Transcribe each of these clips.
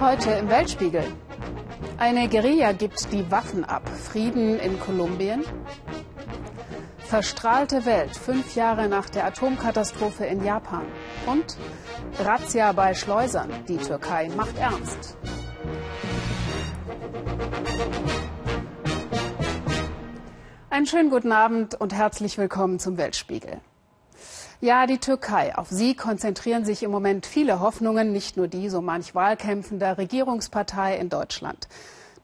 Heute im Weltspiegel. Eine Guerilla gibt die Waffen ab. Frieden in Kolumbien. Verstrahlte Welt, fünf Jahre nach der Atomkatastrophe in Japan. Und Razzia bei Schleusern. Die Türkei macht ernst. Einen schönen guten Abend und herzlich willkommen zum Weltspiegel. Ja, die Türkei. Auf sie konzentrieren sich im Moment viele Hoffnungen, nicht nur die so manch wahlkämpfender Regierungspartei in Deutschland.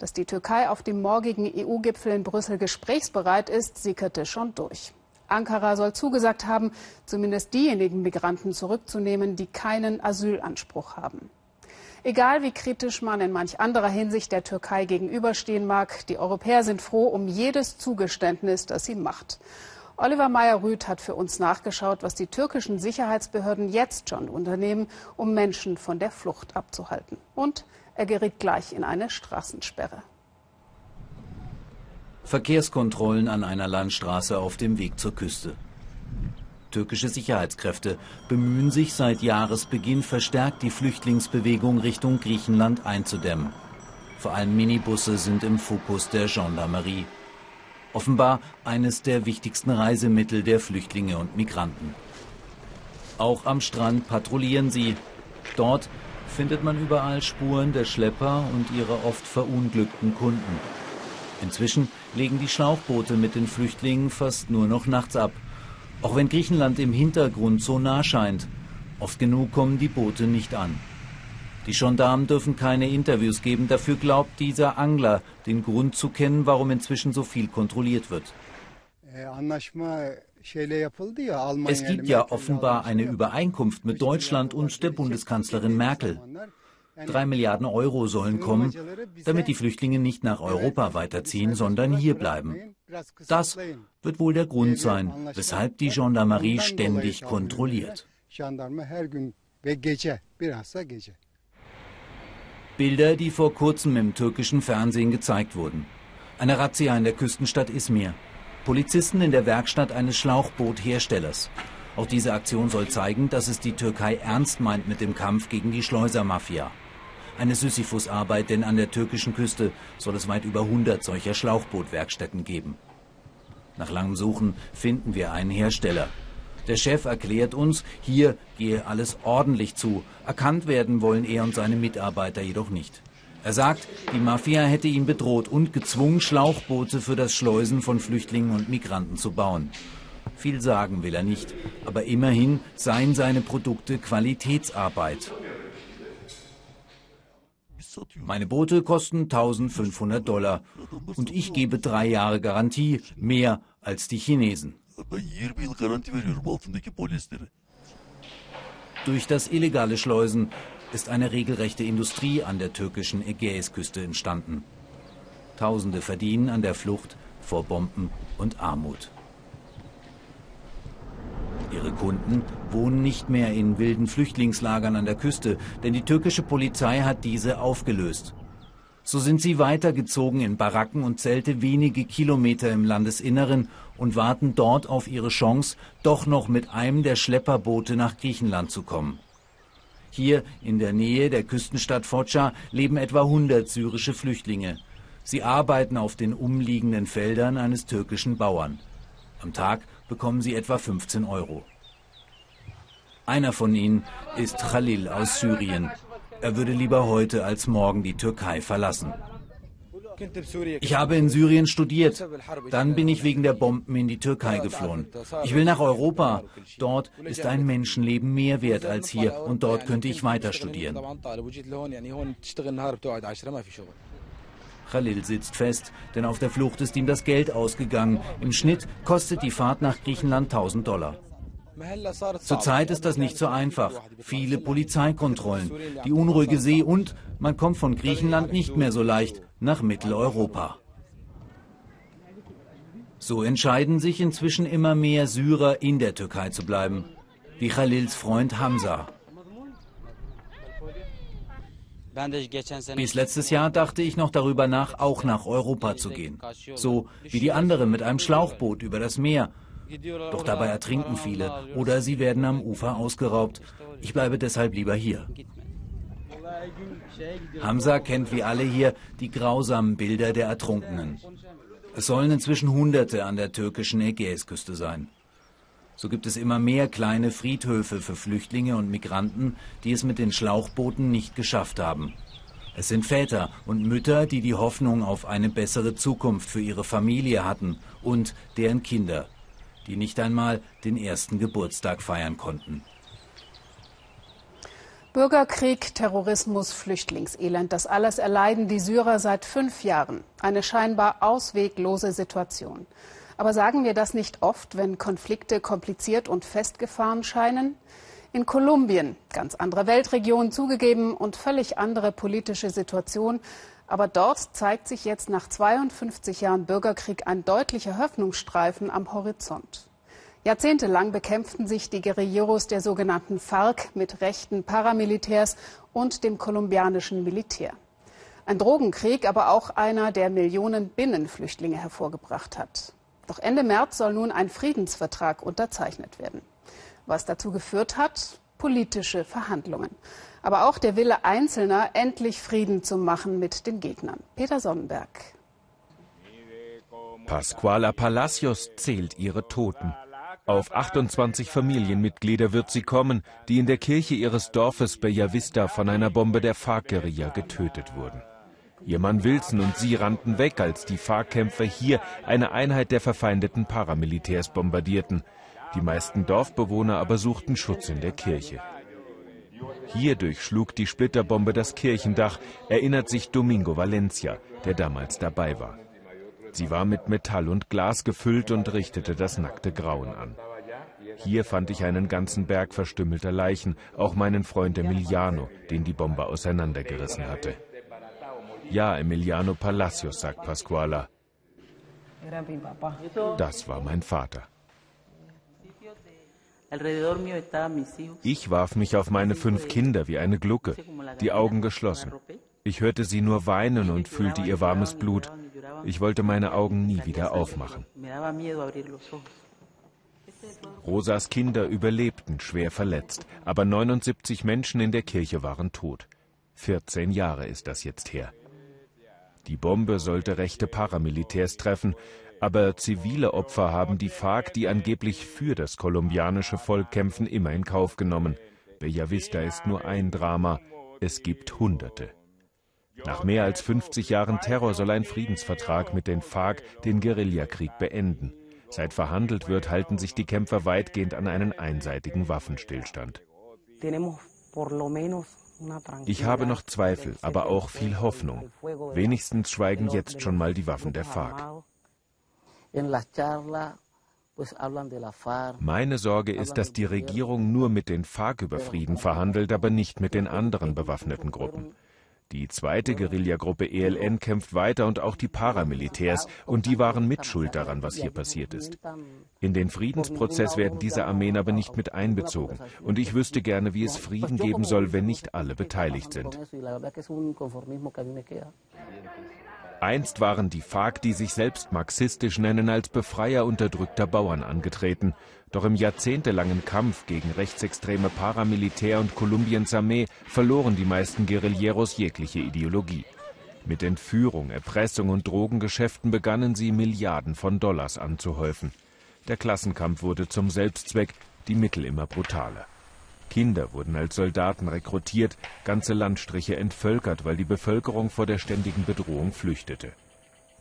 Dass die Türkei auf dem morgigen EU-Gipfel in Brüssel gesprächsbereit ist, sickerte schon durch. Ankara soll zugesagt haben, zumindest diejenigen Migranten zurückzunehmen, die keinen Asylanspruch haben. Egal wie kritisch man in manch anderer Hinsicht der Türkei gegenüberstehen mag, die Europäer sind froh um jedes Zugeständnis, das sie macht. Oliver Meyer-Rüth hat für uns nachgeschaut, was die türkischen Sicherheitsbehörden jetzt schon unternehmen, um Menschen von der Flucht abzuhalten. Und er geriet gleich in eine Straßensperre. Verkehrskontrollen an einer Landstraße auf dem Weg zur Küste. Türkische Sicherheitskräfte bemühen sich seit Jahresbeginn verstärkt die Flüchtlingsbewegung Richtung Griechenland einzudämmen. Vor allem Minibusse sind im Fokus der Gendarmerie offenbar eines der wichtigsten Reisemittel der Flüchtlinge und Migranten. Auch am Strand patrouillieren sie. Dort findet man überall Spuren der Schlepper und ihrer oft verunglückten Kunden. Inzwischen legen die Schlauchboote mit den Flüchtlingen fast nur noch nachts ab. Auch wenn Griechenland im Hintergrund so nah scheint, oft genug kommen die Boote nicht an. Die Gendarmen dürfen keine Interviews geben. Dafür glaubt dieser Angler den Grund zu kennen, warum inzwischen so viel kontrolliert wird. Es gibt ja offenbar eine Übereinkunft mit Deutschland und der Bundeskanzlerin Merkel. Drei Milliarden Euro sollen kommen, damit die Flüchtlinge nicht nach Europa weiterziehen, sondern hier bleiben. Das wird wohl der Grund sein, weshalb die Gendarmerie ständig kontrolliert. Bilder, die vor kurzem im türkischen Fernsehen gezeigt wurden. Eine Razzia in der Küstenstadt Izmir. Polizisten in der Werkstatt eines Schlauchbootherstellers. Auch diese Aktion soll zeigen, dass es die Türkei ernst meint mit dem Kampf gegen die Schleusermafia. Eine Sisyphusarbeit, denn an der türkischen Küste soll es weit über 100 solcher Schlauchbootwerkstätten geben. Nach langem Suchen finden wir einen Hersteller. Der Chef erklärt uns, hier gehe alles ordentlich zu. Erkannt werden wollen er und seine Mitarbeiter jedoch nicht. Er sagt, die Mafia hätte ihn bedroht und gezwungen, Schlauchboote für das Schleusen von Flüchtlingen und Migranten zu bauen. Viel sagen will er nicht, aber immerhin seien seine Produkte Qualitätsarbeit. Meine Boote kosten 1500 Dollar und ich gebe drei Jahre Garantie, mehr als die Chinesen. Ben 20 yıl garanti veriyorum altındaki polislere. Durch das illegale Schleusen ist eine regelrechte Industrie an der türkischen Ägäisküste entstanden. Tausende verdienen an der Flucht vor Bomben und Armut. Ihre Kunden wohnen nicht mehr in wilden Flüchtlingslagern an der Küste, denn die türkische Polizei hat diese aufgelöst. So sind sie weitergezogen in Baracken und Zelte wenige Kilometer im Landesinneren und warten dort auf ihre Chance, doch noch mit einem der Schlepperboote nach Griechenland zu kommen. Hier in der Nähe der Küstenstadt Foça leben etwa 100 syrische Flüchtlinge. Sie arbeiten auf den umliegenden Feldern eines türkischen Bauern. Am Tag bekommen sie etwa 15 Euro. Einer von ihnen ist Khalil aus Syrien. Er würde lieber heute als morgen die Türkei verlassen. Ich habe in Syrien studiert. Dann bin ich wegen der Bomben in die Türkei geflohen. Ich will nach Europa. Dort ist ein Menschenleben mehr wert als hier und dort könnte ich weiter studieren. Khalil sitzt fest, denn auf der Flucht ist ihm das Geld ausgegangen. Im Schnitt kostet die Fahrt nach Griechenland 1000 Dollar. Zurzeit ist das nicht so einfach. Viele Polizeikontrollen, die unruhige See und man kommt von Griechenland nicht mehr so leicht nach Mitteleuropa. So entscheiden sich inzwischen immer mehr Syrer in der Türkei zu bleiben, wie Khalils Freund Hamza. Bis letztes Jahr dachte ich noch darüber nach, auch nach Europa zu gehen. So wie die anderen mit einem Schlauchboot über das Meer Doch dabei ertrinken viele oder sie werden am Ufer ausgeraubt. Ich bleibe deshalb lieber hier. Hamza kennt wie alle hier die grausamen Bilder der Ertrunkenen. Es sollen inzwischen Hunderte an der türkischen Ägäisküste sein. So gibt es immer mehr kleine Friedhöfe für Flüchtlinge und Migranten, die es mit den Schlauchbooten nicht geschafft haben. Es sind Väter und Mütter, die die Hoffnung auf eine bessere Zukunft für ihre Familie hatten und deren Kinder, die nicht einmal den ersten Geburtstag feiern konnten. Bürgerkrieg, Terrorismus, Flüchtlingselend, das alles erleiden die Syrer seit fünf Jahren. Eine scheinbar ausweglose Situation. Aber sagen wir das nicht oft, wenn Konflikte kompliziert und festgefahren scheinen? In Kolumbien, ganz andere Weltregion zugegeben und völlig andere politische Situation. Aber dort zeigt sich jetzt nach 52 Jahren Bürgerkrieg ein deutlicher Hoffnungsstreifen am Horizont. Jahrzehntelang bekämpften sich die Guerilleros der sogenannten FARC mit rechten Paramilitärs und dem kolumbianischen Militär. Ein Drogenkrieg, aber auch einer, der Millionen Binnenflüchtlinge hervorgebracht hat. Doch Ende März soll nun ein Friedensvertrag unterzeichnet werden was dazu geführt hat, politische Verhandlungen. Aber auch der Wille Einzelner, endlich Frieden zu machen mit den Gegnern. Peter Sonnenberg. Pascuala Palacios zählt ihre Toten. Auf 28 Familienmitglieder wird sie kommen, die in der Kirche ihres Dorfes Bellavista von einer Bombe der FARC-Guerilla getötet wurden. Ihr Mann Wilson und sie rannten weg, als die FARC-Kämpfer hier eine Einheit der verfeindeten Paramilitärs bombardierten. Die meisten Dorfbewohner aber suchten Schutz in der Kirche. Hier durchschlug die Splitterbombe das Kirchendach, erinnert sich Domingo Valencia, der damals dabei war. Sie war mit Metall und Glas gefüllt und richtete das nackte Grauen an. Hier fand ich einen ganzen Berg verstümmelter Leichen, auch meinen Freund Emiliano, den die Bombe auseinandergerissen hatte. Ja, Emiliano Palacios, sagt Pasquala. Das war mein Vater. Ich warf mich auf meine fünf Kinder wie eine Glucke, die Augen geschlossen. Ich hörte sie nur weinen und fühlte ihr warmes Blut. Ich wollte meine Augen nie wieder aufmachen. Rosas Kinder überlebten, schwer verletzt, aber 79 Menschen in der Kirche waren tot. 14 Jahre ist das jetzt her. Die Bombe sollte rechte Paramilitärs treffen, aber zivile Opfer haben die FARC, die angeblich für das kolumbianische Volk kämpfen, immer in Kauf genommen. Bellavista ist nur ein Drama, es gibt Hunderte. Nach mehr als 50 Jahren Terror soll ein Friedensvertrag mit den FARC den Guerillakrieg beenden. Seit verhandelt wird, halten sich die Kämpfer weitgehend an einen einseitigen Waffenstillstand. Ich habe noch Zweifel, aber auch viel Hoffnung. Wenigstens schweigen jetzt schon mal die Waffen der FARC. Meine Sorge ist, dass die Regierung nur mit den FARC über Frieden verhandelt, aber nicht mit den anderen bewaffneten Gruppen. Die zweite Guerillagruppe ELN kämpft weiter und auch die Paramilitärs, und die waren mitschuld daran, was hier passiert ist. In den Friedensprozess werden diese Armeen aber nicht mit einbezogen, und ich wüsste gerne, wie es Frieden geben soll, wenn nicht alle beteiligt sind. Einst waren die FARC, die sich selbst marxistisch nennen, als Befreier unterdrückter Bauern angetreten. Doch im jahrzehntelangen Kampf gegen rechtsextreme Paramilitär und Kolumbiens Armee verloren die meisten Guerilleros jegliche Ideologie. Mit Entführung, Erpressung und Drogengeschäften begannen sie, Milliarden von Dollars anzuhäufen. Der Klassenkampf wurde zum Selbstzweck, die Mittel immer brutaler. Kinder wurden als Soldaten rekrutiert, ganze Landstriche entvölkert, weil die Bevölkerung vor der ständigen Bedrohung flüchtete.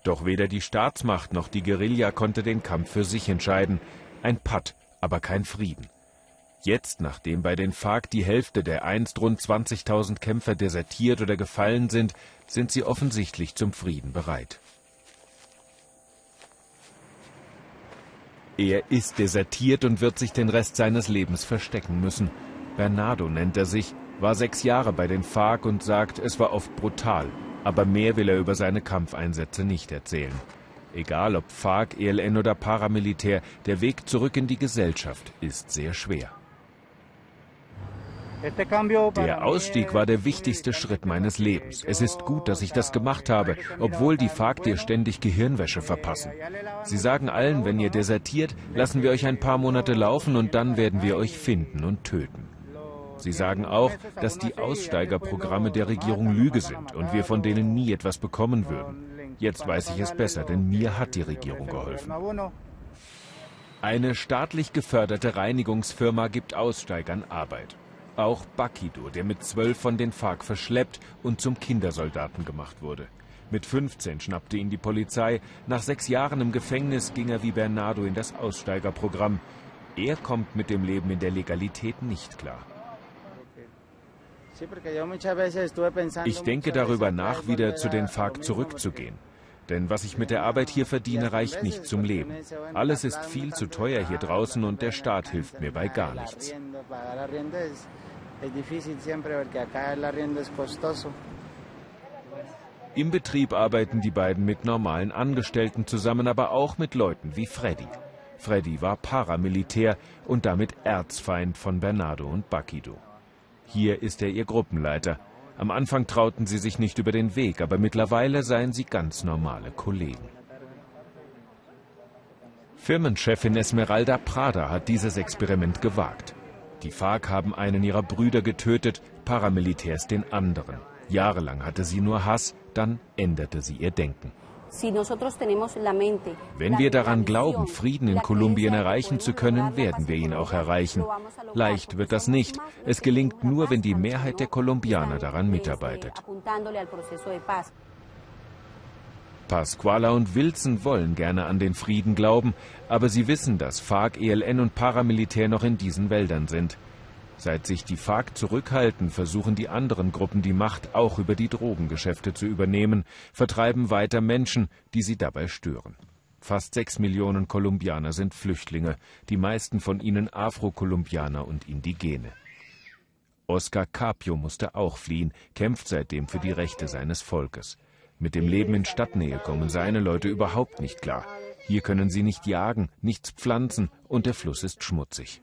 Doch weder die Staatsmacht noch die Guerilla konnte den Kampf für sich entscheiden. Ein Patt, aber kein Frieden. Jetzt, nachdem bei den FARC die Hälfte der einst rund 20.000 Kämpfer desertiert oder gefallen sind, sind sie offensichtlich zum Frieden bereit. Er ist desertiert und wird sich den Rest seines Lebens verstecken müssen. Bernardo nennt er sich, war sechs Jahre bei den FARC und sagt, es war oft brutal, aber mehr will er über seine Kampfeinsätze nicht erzählen. Egal ob FARC, ELN oder Paramilitär, der Weg zurück in die Gesellschaft ist sehr schwer. Der Ausstieg war der wichtigste Schritt meines Lebens. Es ist gut, dass ich das gemacht habe, obwohl die FARC dir ständig Gehirnwäsche verpassen. Sie sagen allen, wenn ihr desertiert, lassen wir euch ein paar Monate laufen und dann werden wir euch finden und töten. Sie sagen auch, dass die Aussteigerprogramme der Regierung Lüge sind und wir von denen nie etwas bekommen würden. Jetzt weiß ich es besser, denn mir hat die Regierung geholfen. Eine staatlich geförderte Reinigungsfirma gibt Aussteigern Arbeit. Auch Bakido, der mit zwölf von den FARC verschleppt und zum Kindersoldaten gemacht wurde. Mit 15 schnappte ihn die Polizei. Nach sechs Jahren im Gefängnis ging er wie Bernardo in das Aussteigerprogramm. Er kommt mit dem Leben in der Legalität nicht klar. Ich denke darüber nach, wieder zu den FARC zurückzugehen. Denn was ich mit der Arbeit hier verdiene, reicht nicht zum Leben. Alles ist viel zu teuer hier draußen und der Staat hilft mir bei gar nichts. Im Betrieb arbeiten die beiden mit normalen Angestellten zusammen, aber auch mit Leuten wie Freddy. Freddy war Paramilitär und damit Erzfeind von Bernardo und Bakido. Hier ist er ihr Gruppenleiter. Am Anfang trauten sie sich nicht über den Weg, aber mittlerweile seien sie ganz normale Kollegen. Firmenchefin Esmeralda Prada hat dieses Experiment gewagt. Die FARC haben einen ihrer Brüder getötet, Paramilitärs den anderen. Jahrelang hatte sie nur Hass, dann änderte sie ihr Denken. Wenn wir daran glauben, Frieden in Kolumbien erreichen zu können, werden wir ihn auch erreichen. Leicht wird das nicht. Es gelingt nur, wenn die Mehrheit der Kolumbianer daran mitarbeitet. Pasquala und Wilson wollen gerne an den Frieden glauben, aber sie wissen, dass FARC, ELN und Paramilitär noch in diesen Wäldern sind. Seit sich die FARC zurückhalten, versuchen die anderen Gruppen die Macht auch über die Drogengeschäfte zu übernehmen, vertreiben weiter Menschen, die sie dabei stören. Fast sechs Millionen Kolumbianer sind Flüchtlinge, die meisten von ihnen Afro-Kolumbianer und Indigene. Oscar Capio musste auch fliehen, kämpft seitdem für die Rechte seines Volkes. Mit dem Leben in Stadtnähe kommen seine Leute überhaupt nicht klar. Hier können sie nicht jagen, nichts pflanzen und der Fluss ist schmutzig.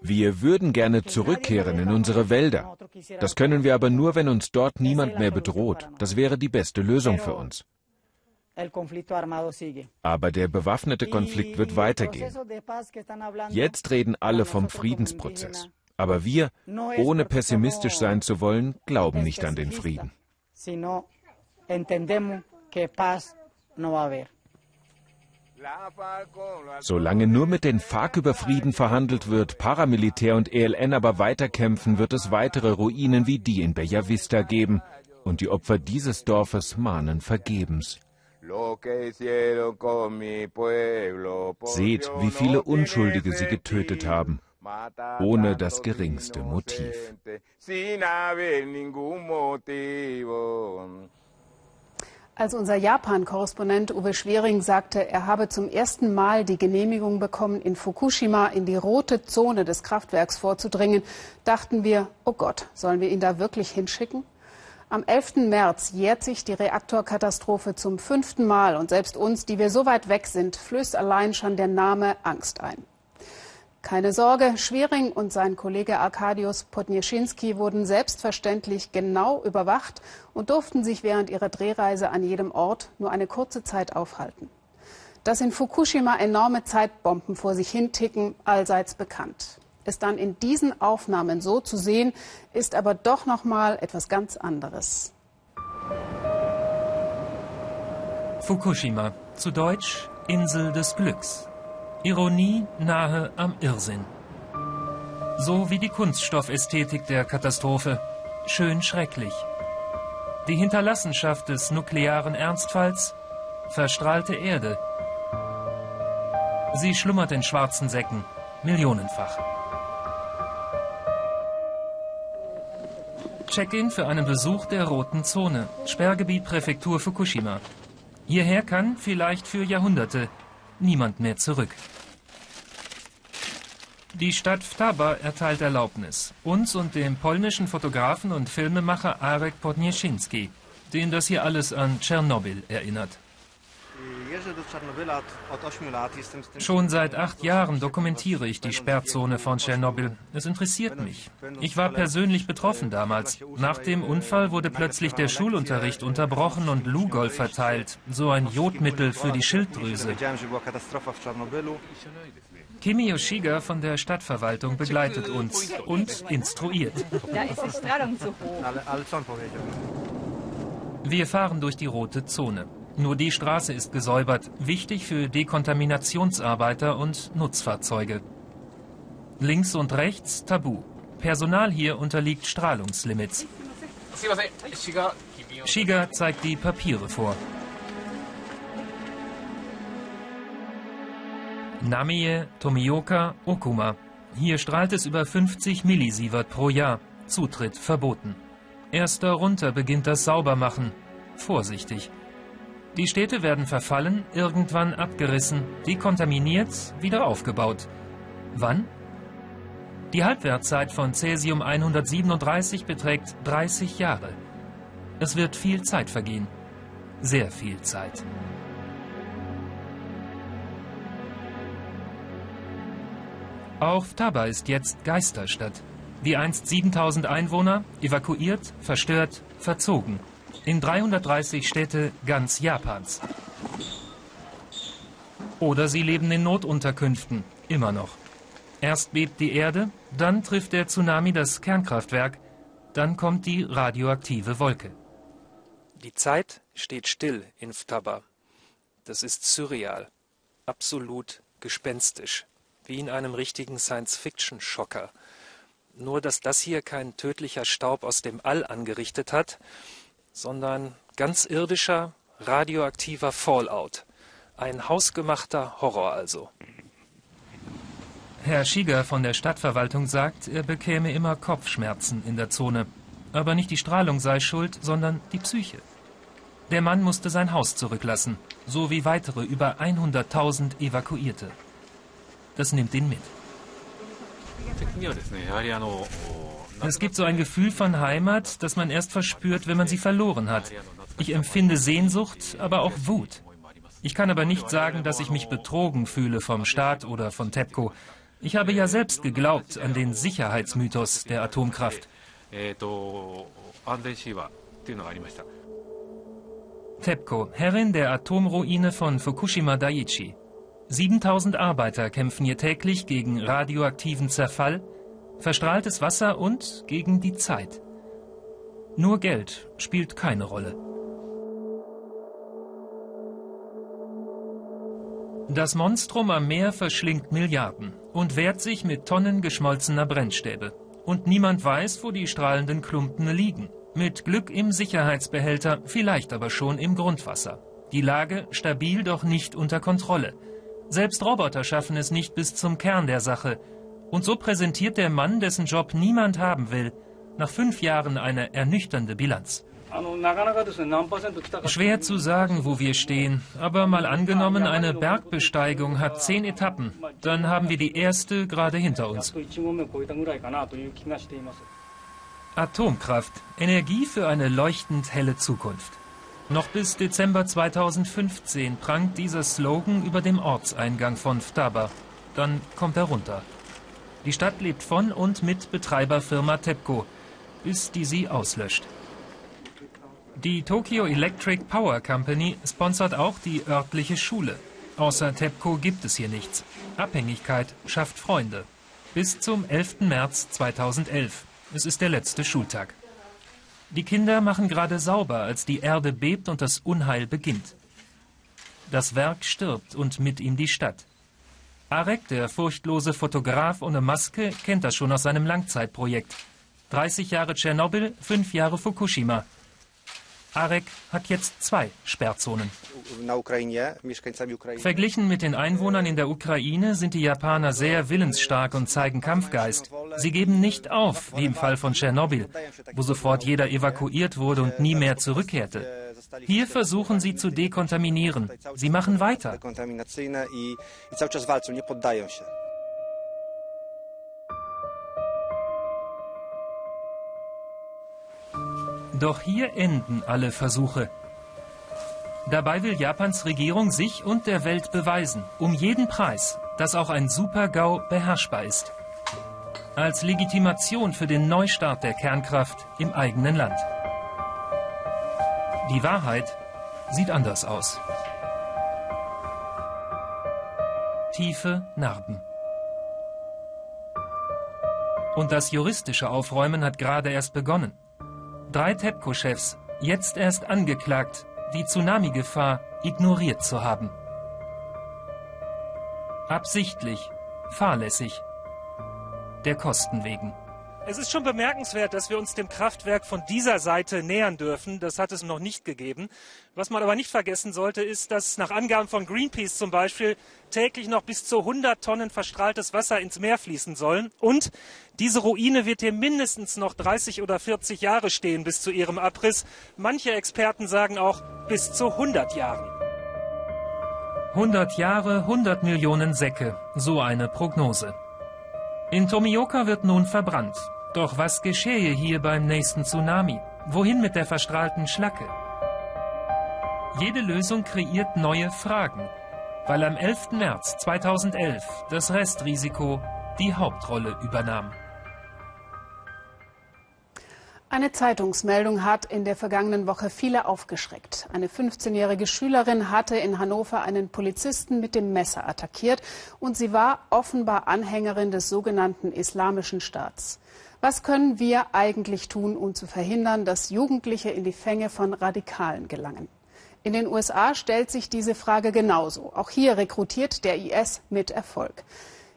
Wir würden gerne zurückkehren in unsere Wälder. Das können wir aber nur, wenn uns dort niemand mehr bedroht. Das wäre die beste Lösung für uns. Aber der bewaffnete Konflikt wird weitergehen. Jetzt reden alle vom Friedensprozess. Aber wir, ohne pessimistisch sein zu wollen, glauben nicht an den Frieden. Solange nur mit den FARC über Frieden verhandelt wird, Paramilitär und ELN aber weiterkämpfen, wird es weitere Ruinen wie die in Bellavista geben. Und die Opfer dieses Dorfes mahnen vergebens. Seht, wie viele Unschuldige sie getötet haben, ohne das geringste Motiv. Als unser Japan-Korrespondent Uwe Schwering sagte, er habe zum ersten Mal die Genehmigung bekommen, in Fukushima in die rote Zone des Kraftwerks vorzudringen, dachten wir, oh Gott, sollen wir ihn da wirklich hinschicken? Am 11. März jährt sich die Reaktorkatastrophe zum fünften Mal und selbst uns, die wir so weit weg sind, flößt allein schon der Name Angst ein. Keine Sorge, Schwering und sein Kollege Arkadius Podnieschinski wurden selbstverständlich genau überwacht und durften sich während ihrer Drehreise an jedem Ort nur eine kurze Zeit aufhalten. Dass in Fukushima enorme Zeitbomben vor sich hinticken, allseits bekannt. Es dann in diesen Aufnahmen so zu sehen, ist aber doch noch mal etwas ganz anderes. Fukushima, zu Deutsch Insel des Glücks. Ironie nahe am Irrsinn. So wie die Kunststoffästhetik der Katastrophe. Schön schrecklich. Die Hinterlassenschaft des nuklearen Ernstfalls. Verstrahlte Erde. Sie schlummert in schwarzen Säcken. Millionenfach. Check-in für einen Besuch der Roten Zone. Sperrgebiet Präfektur Fukushima. Hierher kann, vielleicht für Jahrhunderte, niemand mehr zurück. Die Stadt Vtaba erteilt Erlaubnis. Uns und dem polnischen Fotografen und Filmemacher Arek Podnieschinski, den das hier alles an Tschernobyl erinnert. Schon seit acht Jahren dokumentiere ich die Sperrzone von Tschernobyl. Es interessiert mich. Ich war persönlich betroffen damals. Nach dem Unfall wurde plötzlich der Schulunterricht unterbrochen und Lugol verteilt, so ein Jodmittel für die Schilddrüse. Kimi Yoshiga von der Stadtverwaltung begleitet uns und instruiert. Da ist die Strahlung zu hoch. Wir fahren durch die rote Zone. Nur die Straße ist gesäubert, wichtig für Dekontaminationsarbeiter und Nutzfahrzeuge. Links und rechts Tabu. Personal hier unterliegt Strahlungslimits. Shiga zeigt die Papiere vor. Namie, Tomioka, Okuma. Hier strahlt es über 50 Millisievert pro Jahr. Zutritt verboten. Erst darunter beginnt das Saubermachen. Vorsichtig. Die Städte werden verfallen, irgendwann abgerissen, dekontaminiert, wieder aufgebaut. Wann? Die Halbwertzeit von Cäsium 137 beträgt 30 Jahre. Es wird viel Zeit vergehen. Sehr viel Zeit. Auch Taba ist jetzt Geisterstadt. Wie einst 7000 Einwohner, evakuiert, verstört, verzogen. In 330 Städte ganz Japans. Oder sie leben in Notunterkünften, immer noch. Erst bebt die Erde, dann trifft der Tsunami das Kernkraftwerk, dann kommt die radioaktive Wolke. Die Zeit steht still in Ftaba. Das ist surreal, absolut gespenstisch, wie in einem richtigen Science-Fiction-Schocker. Nur dass das hier kein tödlicher Staub aus dem All angerichtet hat, sondern ganz irdischer, radioaktiver Fallout. Ein hausgemachter Horror also. Herr Schieger von der Stadtverwaltung sagt, er bekäme immer Kopfschmerzen in der Zone. Aber nicht die Strahlung sei schuld, sondern die Psyche. Der Mann musste sein Haus zurücklassen, so wie weitere über 100.000 Evakuierte. Das nimmt ihn mit. Es gibt so ein Gefühl von Heimat, das man erst verspürt, wenn man sie verloren hat. Ich empfinde Sehnsucht, aber auch Wut. Ich kann aber nicht sagen, dass ich mich betrogen fühle vom Staat oder von TEPCO. Ich habe ja selbst geglaubt an den Sicherheitsmythos der Atomkraft. TEPCO, Herrin der Atomruine von Fukushima Daiichi. 7000 Arbeiter kämpfen hier täglich gegen radioaktiven Zerfall, verstrahltes Wasser und gegen die Zeit. Nur Geld spielt keine Rolle. Das Monstrum am Meer verschlingt Milliarden und wehrt sich mit Tonnen geschmolzener Brennstäbe. Und niemand weiß, wo die strahlenden Klumpen liegen. Mit Glück im Sicherheitsbehälter, vielleicht aber schon im Grundwasser. Die Lage stabil, doch nicht unter Kontrolle. Selbst Roboter schaffen es nicht bis zum Kern der Sache. Und so präsentiert der Mann, dessen Job niemand haben will, nach fünf Jahren eine ernüchternde Bilanz. Schwer zu sagen, wo wir stehen, aber mal angenommen, eine Bergbesteigung hat zehn Etappen, dann haben wir die erste gerade hinter uns. Atomkraft, Energie für eine leuchtend helle Zukunft. Noch bis Dezember 2015 prangt dieser Slogan über dem Ortseingang von Ftaba. Dann kommt er runter. Die Stadt lebt von und mit Betreiberfirma TEPCO, bis die sie auslöscht. Die Tokyo Electric Power Company sponsert auch die örtliche Schule. Außer TEPCO gibt es hier nichts. Abhängigkeit schafft Freunde. Bis zum 11. März 2011. Es ist der letzte Schultag. Die Kinder machen gerade sauber, als die Erde bebt und das Unheil beginnt. Das Werk stirbt und mit ihm die Stadt. Arek, der furchtlose Fotograf ohne Maske, kennt das schon aus seinem Langzeitprojekt. 30 Jahre Tschernobyl, 5 Jahre Fukushima. Arek hat jetzt zwei Sperrzonen. Verglichen mit den Einwohnern in der Ukraine sind die Japaner sehr willensstark und zeigen Kampfgeist. Sie geben nicht auf, wie im Fall von Tschernobyl, wo sofort jeder evakuiert wurde und nie mehr zurückkehrte. Hier versuchen sie zu dekontaminieren. Sie machen weiter. Doch hier enden alle Versuche. Dabei will Japans Regierung sich und der Welt beweisen, um jeden Preis, dass auch ein Super-GAU beherrschbar ist. Als Legitimation für den Neustart der Kernkraft im eigenen Land. Die Wahrheit sieht anders aus. Tiefe Narben. Und das juristische Aufräumen hat gerade erst begonnen. Drei TEPCO-Chefs, jetzt erst angeklagt, die Tsunami-Gefahr ignoriert zu haben. Absichtlich, fahrlässig, der Kosten wegen. Es ist schon bemerkenswert, dass wir uns dem Kraftwerk von dieser Seite nähern dürfen. Das hat es noch nicht gegeben. Was man aber nicht vergessen sollte, ist, dass nach Angaben von Greenpeace zum Beispiel täglich noch bis zu 100 Tonnen verstrahltes Wasser ins Meer fließen sollen. Und diese Ruine wird hier mindestens noch 30 oder 40 Jahre stehen bis zu ihrem Abriss. Manche Experten sagen auch bis zu 100 Jahren. 100 Jahre, 100 Millionen Säcke. So eine Prognose. In Tomioka wird nun verbrannt. Doch was geschehe hier beim nächsten Tsunami? Wohin mit der verstrahlten Schlacke? Jede Lösung kreiert neue Fragen, weil am 11. März 2011 das Restrisiko die Hauptrolle übernahm. Eine Zeitungsmeldung hat in der vergangenen Woche viele aufgeschreckt. Eine 15-jährige Schülerin hatte in Hannover einen Polizisten mit dem Messer attackiert und sie war offenbar Anhängerin des sogenannten Islamischen Staats. Was können wir eigentlich tun, um zu verhindern, dass Jugendliche in die Fänge von Radikalen gelangen? In den USA stellt sich diese Frage genauso. Auch hier rekrutiert der IS mit Erfolg.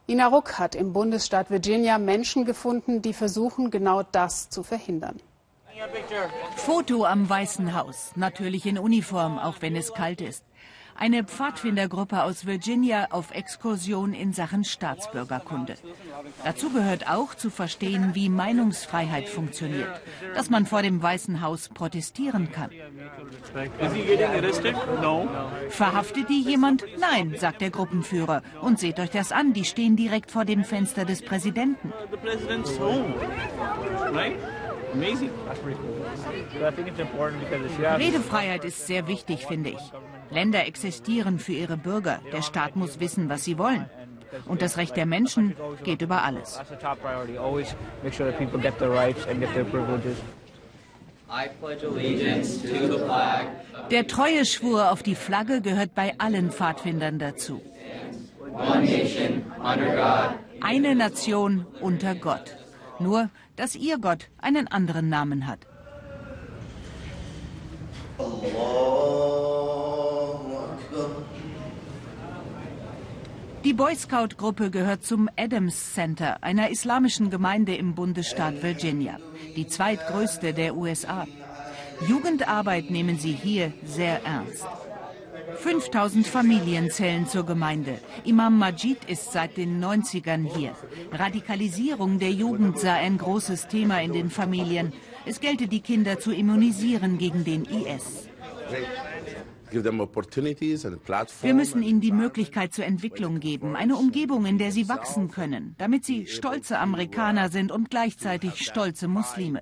Ina Ruck hat im Bundesstaat Virginia Menschen gefunden, die versuchen, genau das zu verhindern. Foto am Weißen Haus, natürlich in Uniform, auch wenn es kalt ist. Eine Pfadfindergruppe aus Virginia auf Exkursion in Sachen Staatsbürgerkunde. Dazu gehört auch zu verstehen, wie Meinungsfreiheit funktioniert, dass man vor dem Weißen Haus protestieren kann. Verhaftet die jemand? Nein, sagt der Gruppenführer. Und seht euch das an, die stehen direkt vor dem Fenster des Präsidenten. Redefreiheit ist sehr wichtig, finde ich. Länder existieren für ihre Bürger. Der Staat muss wissen, was sie wollen. Und das Recht der Menschen geht über alles. Der Treueschwur auf die Flagge gehört bei allen Pfadfindern dazu. Eine Nation unter Gott. Nur, dass ihr Gott einen anderen Namen hat. Die Boy Scout Gruppe gehört zum Adams Center, einer islamischen Gemeinde im Bundesstaat Virginia, die zweitgrößte der USA. Jugendarbeit nehmen sie hier sehr ernst. 5000 Familien zählen zur Gemeinde. Imam Majid ist seit den 90ern hier. Radikalisierung der Jugend sei ein großes Thema in den Familien. Es gelte, die Kinder zu immunisieren gegen den IS. Wir müssen ihnen die Möglichkeit zur Entwicklung geben, eine Umgebung, in der sie wachsen können, damit sie stolze Amerikaner sind und gleichzeitig stolze Muslime.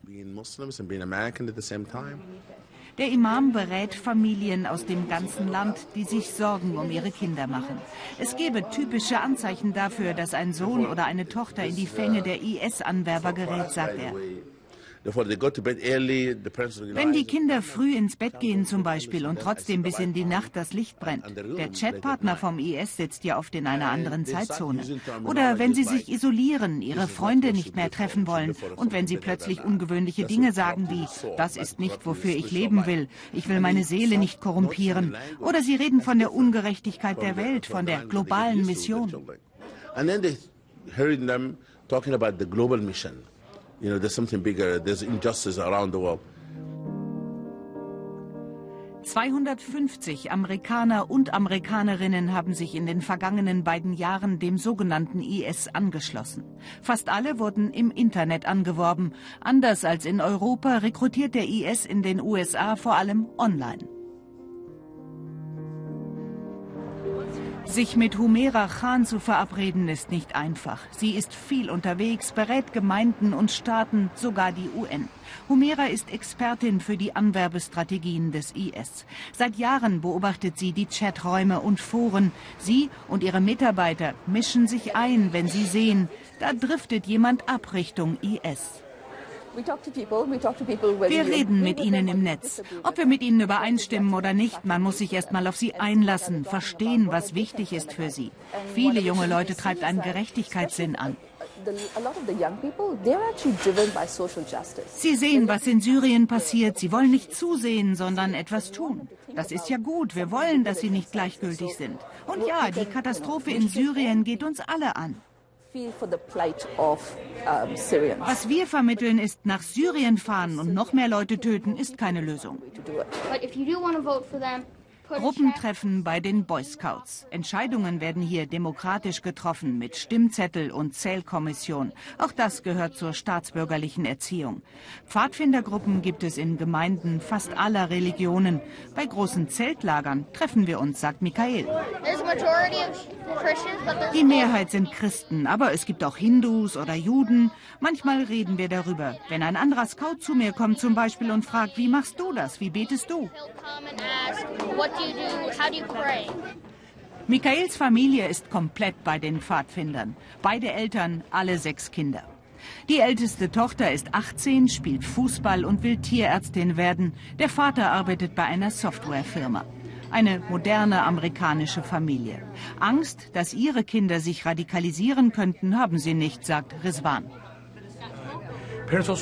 Der Imam berät Familien aus dem ganzen Land, die sich Sorgen um ihre Kinder machen. Es gebe typische Anzeichen dafür, dass ein Sohn oder eine Tochter in die Fänge der IS-Anwerber gerät, sagt er. Wenn die Kinder früh ins Bett gehen zum Beispiel und trotzdem bis in die Nacht das Licht brennt, der Chatpartner vom IS sitzt ja oft in einer anderen Zeitzone. Oder wenn sie sich isolieren, ihre Freunde nicht mehr treffen wollen. Und wenn sie plötzlich ungewöhnliche Dinge sagen wie, das ist nicht, wofür ich leben will, ich will meine Seele nicht korrumpieren. Oder sie reden von der Ungerechtigkeit der Welt, von der globalen Mission. And then they heard them talking about the global mission. You know, there's something bigger. There's injustice around the world. 250 Amerikaner und Amerikanerinnen haben sich in den vergangenen beiden Jahren dem sogenannten IS angeschlossen. Fast alle wurden im Internet angeworben. Anders als in Europa rekrutiert der IS in den USA vor allem online. Sich mit Humera Khan zu verabreden ist nicht einfach. Sie ist viel unterwegs, berät Gemeinden und Staaten, sogar die UN. Humera ist Expertin für die Anwerbestrategien des IS. Seit Jahren beobachtet sie die Chaträume und Foren. Sie und ihre Mitarbeiter mischen sich ein, wenn sie sehen, da driftet jemand ab Richtung IS. Wir reden mit ihnen im Netz. Ob wir mit ihnen übereinstimmen oder nicht, man muss sich erst mal auf sie einlassen, verstehen, was wichtig ist für sie. Viele junge Leute treibt ein Gerechtigkeitssinn an. Sie sehen, was in Syrien passiert. Sie wollen nicht zusehen, sondern etwas tun. Das ist ja gut. Wir wollen, dass sie nicht gleichgültig sind. Und ja, die Katastrophe in Syrien geht uns alle an. Was wir vermitteln, ist nach Syrien fahren und noch mehr Leute töten, ist keine Lösung. Gruppentreffen bei den Boy Scouts. Entscheidungen werden hier demokratisch getroffen mit Stimmzettel und Zählkommission. Auch das gehört zur staatsbürgerlichen Erziehung. Pfadfindergruppen gibt es in Gemeinden fast aller Religionen. Bei großen Zeltlagern treffen wir uns, sagt Michael. Die Mehrheit sind Christen, aber es gibt auch Hindus oder Juden. Manchmal reden wir darüber. Wenn ein anderer Scout zu mir kommt zum Beispiel und fragt, wie machst du das? Wie betest du? Michaels Familie ist komplett bei den Pfadfindern. Beide Eltern, alle sechs Kinder. Die älteste Tochter ist 18, spielt Fußball und will Tierärztin werden. Der Vater arbeitet bei einer Softwarefirma. Eine moderne amerikanische Familie. Angst, dass ihre Kinder sich radikalisieren könnten, haben sie nicht, sagt Rizwan. Also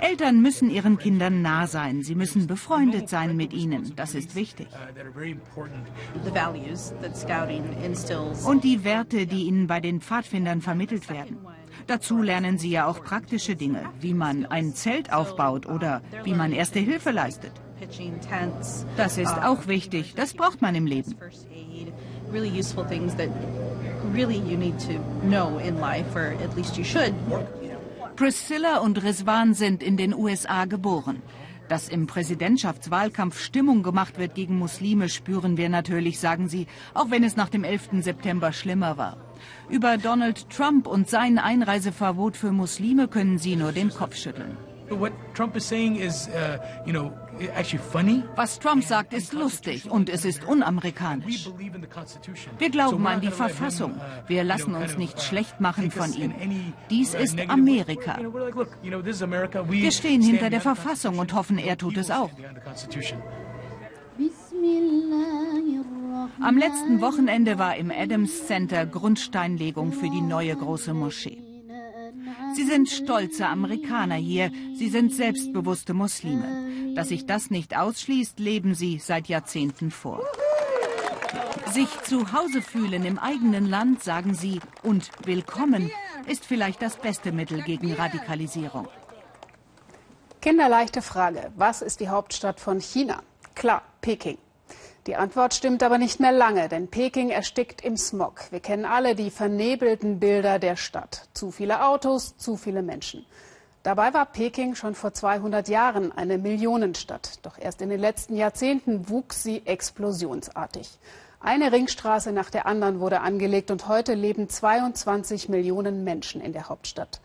Eltern müssen ihren Kindern nah sein. Sie müssen befreundet sein mit ihnen. Das ist wichtig. Uh, Und die Werte, die ihnen bei den Pfadfindern vermittelt werden. Dazu lernen sie ja auch praktische Dinge, wie man ein Zelt aufbaut oder wie man erste Hilfe leistet. Das ist auch wichtig. Das braucht man im Leben. Really useful things that really you need to know in life, or at least you should. Priscilla und Rizwan sind in den USA geboren. Dass im Präsidentschaftswahlkampf Stimmung gemacht wird gegen Muslime, spüren wir natürlich, sagen sie, auch wenn es nach dem 11. September schlimmer war. Über Donald Trump und sein Einreiseverbot für Muslime können sie nur den Kopf schütteln. What Trump is saying is, uh, was Trump sagt, ist lustig und es ist unamerikanisch. Wir glauben an die Verfassung. Uh, Wir lassen uns nicht schlecht machen von ihm. Dies ist Amerika. Wir stehen hinter der Verfassung und hoffen, er tut es auch. Am letzten Wochenende war im Adams Center Grundsteinlegung für die neue große Moschee. Sie sind stolze Amerikaner hier, sie sind selbstbewusste Muslime. Dass sich das nicht ausschließt, leben sie seit Jahrzehnten vor. Sich zu Hause fühlen im eigenen Land, sagen sie, und willkommen, ist vielleicht das beste Mittel gegen Radikalisierung. Kinderleichte Frage. Was ist die Hauptstadt von China? Klar, Peking. Die Antwort stimmt aber nicht mehr lange, denn Peking erstickt im Smog. Wir kennen alle die vernebelten Bilder der Stadt. Zu viele Autos, zu viele Menschen. Dabei war Peking schon vor 200 Jahren eine Millionenstadt. Doch erst in den letzten Jahrzehnten wuchs sie explosionsartig. Eine Ringstraße nach der anderen wurde angelegt und heute leben 22 Millionen Menschen in der Hauptstadt.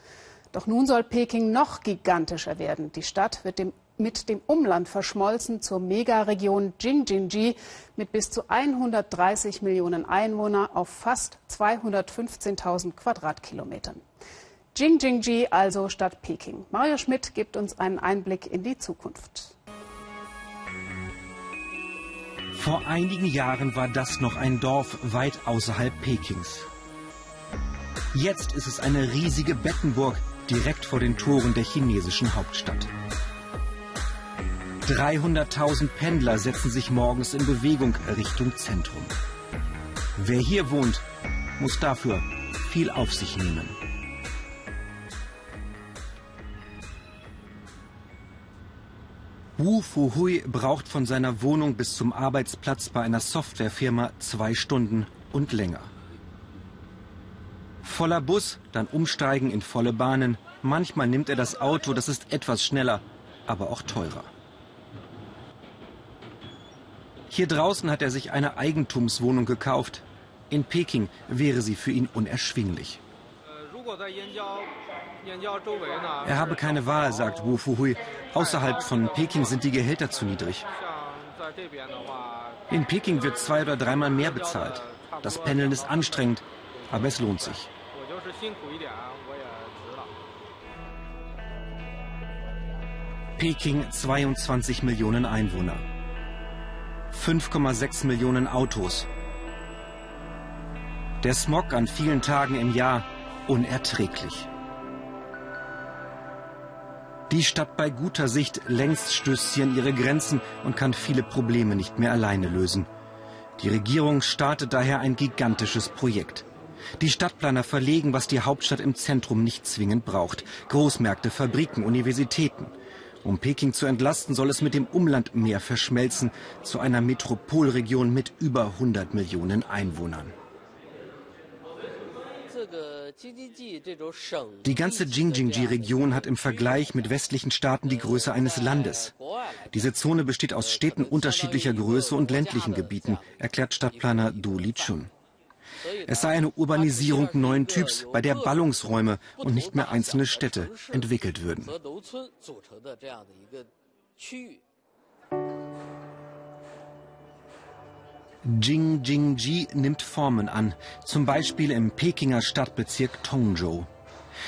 Doch nun soll Peking noch gigantischer werden. Die Stadt wird dem, mit dem Umland verschmolzen zur Megaregion Jingjinji mit bis zu 130 Millionen Einwohnern auf fast 215.000 Quadratkilometern. Jingjingji also statt Peking. Mario Schmidt gibt uns einen Einblick in die Zukunft. Vor einigen Jahren war das noch ein Dorf weit außerhalb Pekings. Jetzt ist es eine riesige Bettenburg direkt vor den Toren der chinesischen Hauptstadt. 300.000 Pendler setzen sich morgens in Bewegung Richtung Zentrum. Wer hier wohnt, muss dafür viel auf sich nehmen. Wu Fuhui braucht von seiner Wohnung bis zum Arbeitsplatz bei einer Softwarefirma zwei Stunden und länger. Voller Bus, dann umsteigen in volle Bahnen. Manchmal nimmt er das Auto, das ist etwas schneller, aber auch teurer. Hier draußen hat er sich eine Eigentumswohnung gekauft. In Peking wäre sie für ihn unerschwinglich. Er habe keine Wahl, sagt Wu Fuhui. Außerhalb von Peking sind die Gehälter zu niedrig. In Peking wird zwei oder dreimal mehr bezahlt. Das Pendeln ist anstrengend, aber es lohnt sich. Peking 22 Millionen Einwohner. 5,6 Millionen Autos. Der Smog an vielen Tagen im Jahr unerträglich. Die Stadt bei guter Sicht längst stößt sie an ihre Grenzen und kann viele Probleme nicht mehr alleine lösen. Die Regierung startet daher ein gigantisches Projekt. Die Stadtplaner verlegen, was die Hauptstadt im Zentrum nicht zwingend braucht. Großmärkte, Fabriken, Universitäten. Um Peking zu entlasten, soll es mit dem Umland mehr verschmelzen zu einer Metropolregion mit über 100 Millionen Einwohnern. Die ganze Jingjingji-Region hat im Vergleich mit westlichen Staaten die Größe eines Landes. Diese Zone besteht aus Städten unterschiedlicher Größe und ländlichen Gebieten, erklärt Stadtplaner Du Lichun. Es sei eine Urbanisierung neuen Typs, bei der Ballungsräume und nicht mehr einzelne Städte entwickelt würden. Jingjingji nimmt Formen an, zum Beispiel im Pekinger Stadtbezirk Tongzhou.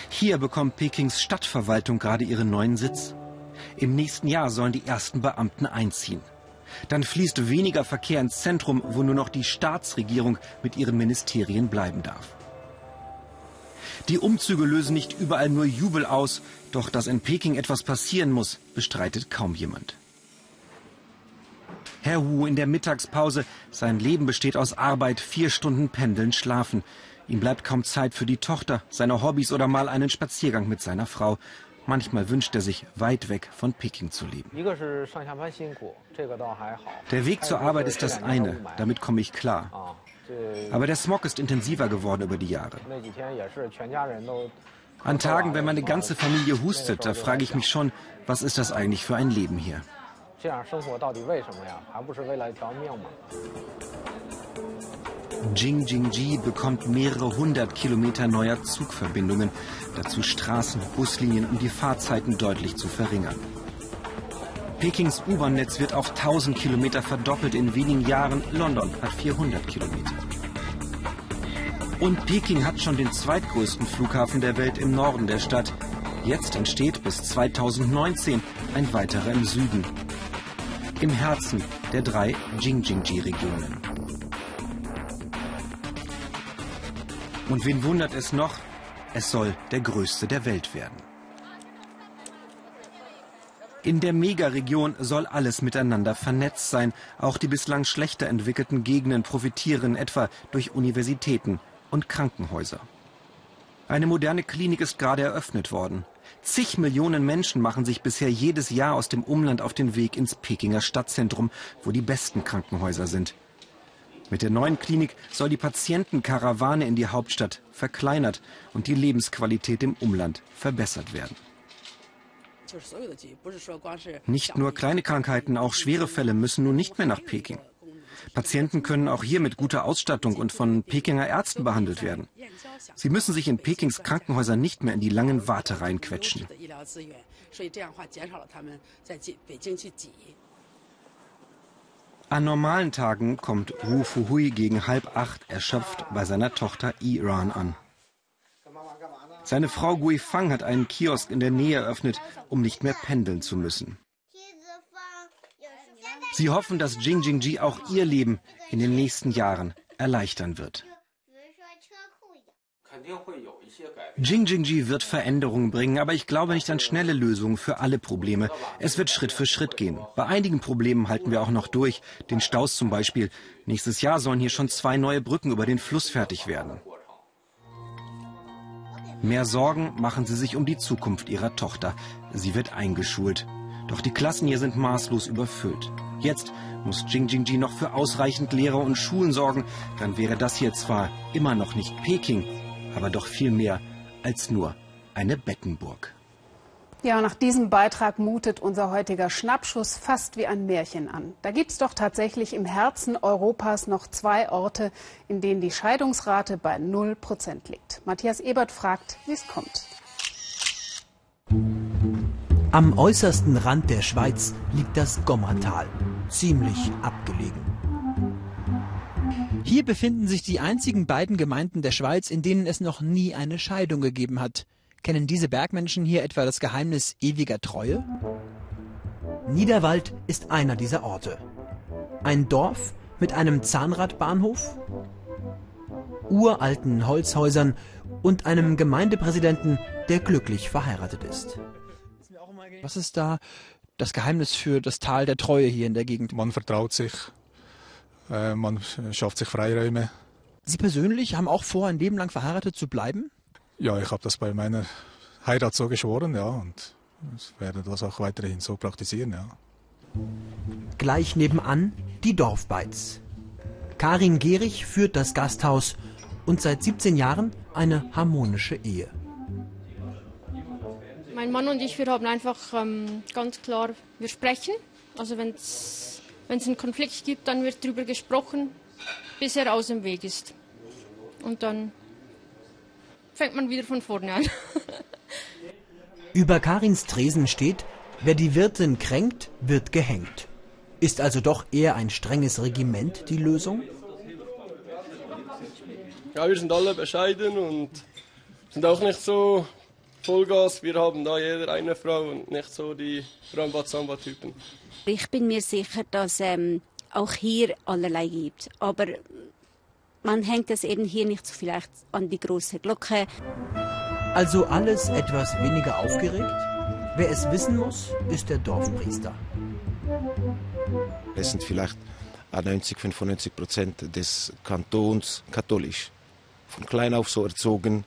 Hier bekommt Pekings Stadtverwaltung gerade ihren neuen Sitz. Im nächsten Jahr sollen die ersten Beamten einziehen. Dann fließt weniger Verkehr ins Zentrum, wo nur noch die Staatsregierung mit ihren Ministerien bleiben darf. Die Umzüge lösen nicht überall nur Jubel aus, doch dass in Peking etwas passieren muss, bestreitet kaum jemand. Herr Wu in der Mittagspause. Sein Leben besteht aus Arbeit, vier Stunden Pendeln, Schlafen. Ihm bleibt kaum Zeit für die Tochter, seine Hobbys oder mal einen Spaziergang mit seiner Frau. Manchmal wünscht er sich, weit weg von Peking zu leben. Der Weg zur Arbeit ist das eine, damit komme ich klar. Aber der Smog ist intensiver geworden über die Jahre. An Tagen, wenn meine ganze Familie hustet, da frage ich mich schon, was ist das eigentlich für ein Leben hier? 这样生活到底为什么呀？还不是为了一条命吗 ？Jingjingji bekommt mehrere hundert Kilometer neuer Zugverbindungen, dazu Straßen, Buslinien, um die Fahrzeiten deutlich zu verringern. Pekings U-Bahn-Netz wird auf 1000 Kilometer verdoppelt in wenigen Jahren. London hat 400 Kilometer. Und Peking hat schon den zweitgrößten Flughafen der Welt im Norden der Stadt. Jetzt entsteht bis 2019 ein weiterer im Süden im Herzen der drei Jingjingji-Regionen. Und wen wundert es noch? Es soll der größte der Welt werden. In der Megaregion soll alles miteinander vernetzt sein. Auch die bislang schlechter entwickelten Gegenden profitieren etwa durch Universitäten und Krankenhäuser. Eine moderne Klinik ist gerade eröffnet worden. Zig Millionen Menschen machen sich bisher jedes Jahr aus dem Umland auf den Weg ins Pekinger Stadtzentrum, wo die besten Krankenhäuser sind. Mit der neuen Klinik soll die Patientenkarawane in die Hauptstadt verkleinert und die Lebensqualität im Umland verbessert werden. Nicht nur kleine Krankheiten, auch schwere Fälle müssen nun nicht mehr nach Peking. Patienten können auch hier mit guter Ausstattung und von Pekinger Ärzten behandelt werden. Sie müssen sich in Pekings Krankenhäusern nicht mehr in die langen Wartereien quetschen. An normalen Tagen kommt Wu Fuhui gegen halb acht erschöpft bei seiner Tochter Iran an. Seine Frau Gui Fang hat einen Kiosk in der Nähe eröffnet, um nicht mehr pendeln zu müssen. Sie hoffen, dass Jingjingji auch ihr Leben in den nächsten Jahren erleichtern wird. Jingjingji wird Veränderungen bringen, aber ich glaube nicht an schnelle Lösungen für alle Probleme. Es wird Schritt für Schritt gehen. Bei einigen Problemen halten wir auch noch durch, den Staus zum Beispiel. Nächstes Jahr sollen hier schon zwei neue Brücken über den Fluss fertig werden. Mehr Sorgen machen sie sich um die Zukunft ihrer Tochter. Sie wird eingeschult. Doch die Klassen hier sind maßlos überfüllt. Jetzt muss Jingjingji noch für ausreichend Lehrer und Schulen sorgen. Dann wäre das hier zwar immer noch nicht Peking, aber doch viel mehr als nur eine Bettenburg. Ja, nach diesem Beitrag mutet unser heutiger Schnappschuss fast wie ein Märchen an. Da gibt es doch tatsächlich im Herzen Europas noch zwei Orte, in denen die Scheidungsrate bei 0 Prozent liegt. Matthias Ebert fragt, wie es kommt. Am äußersten Rand der Schweiz liegt das Gommertal, ziemlich abgelegen. Hier befinden sich die einzigen beiden Gemeinden der Schweiz, in denen es noch nie eine Scheidung gegeben hat. Kennen diese Bergmenschen hier etwa das Geheimnis ewiger Treue? Niederwald ist einer dieser Orte. Ein Dorf mit einem Zahnradbahnhof, uralten Holzhäusern und einem Gemeindepräsidenten, der glücklich verheiratet ist. Was ist da das Geheimnis für das Tal der Treue hier in der Gegend? Man vertraut sich, äh, man schafft sich Freiräume. Sie persönlich haben auch vor, ein Leben lang verheiratet zu bleiben? Ja, ich habe das bei meiner Heirat so geschworen, ja, und werde das auch weiterhin so praktizieren, ja. Gleich nebenan die Dorfbeiz. Karin Gehrig führt das Gasthaus und seit 17 Jahren eine harmonische Ehe. Mein Mann und ich, wir haben einfach ähm, ganz klar, wir sprechen. Also wenn es einen Konflikt gibt, dann wird darüber gesprochen, bis er aus dem Weg ist. Und dann fängt man wieder von vorne an. Über Karins Tresen steht, wer die Wirtin kränkt, wird gehängt. Ist also doch eher ein strenges Regiment die Lösung? Ja, wir sind alle bescheiden und sind auch nicht so Vollgas. Wir haben da jeder eine Frau und nicht so die Rambazamba-Typen. Ich bin mir sicher, dass ähm, auch hier allerlei gibt. Aber man hängt es eben hier nicht so vielleicht an die große Glocke. Also alles etwas weniger aufgeregt? Wer es wissen muss, ist der Dorfpriester. Es sind vielleicht 90, 95 Prozent des Kantons katholisch. Von klein auf so erzogen.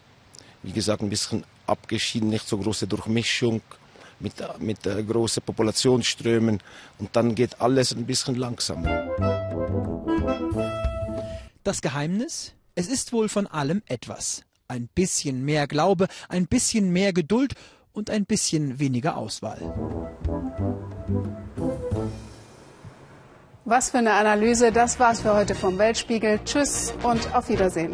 Wie gesagt, ein bisschen abgeschieden, nicht so große Durchmischung mit, mit äh, großen Populationsströmen. Und dann geht alles ein bisschen langsamer. Das Geheimnis? Es ist wohl von allem etwas. Ein bisschen mehr Glaube, ein bisschen mehr Geduld und ein bisschen weniger Auswahl. Was für eine Analyse. Das war's für heute vom Weltspiegel. Tschüss und auf Wiedersehen.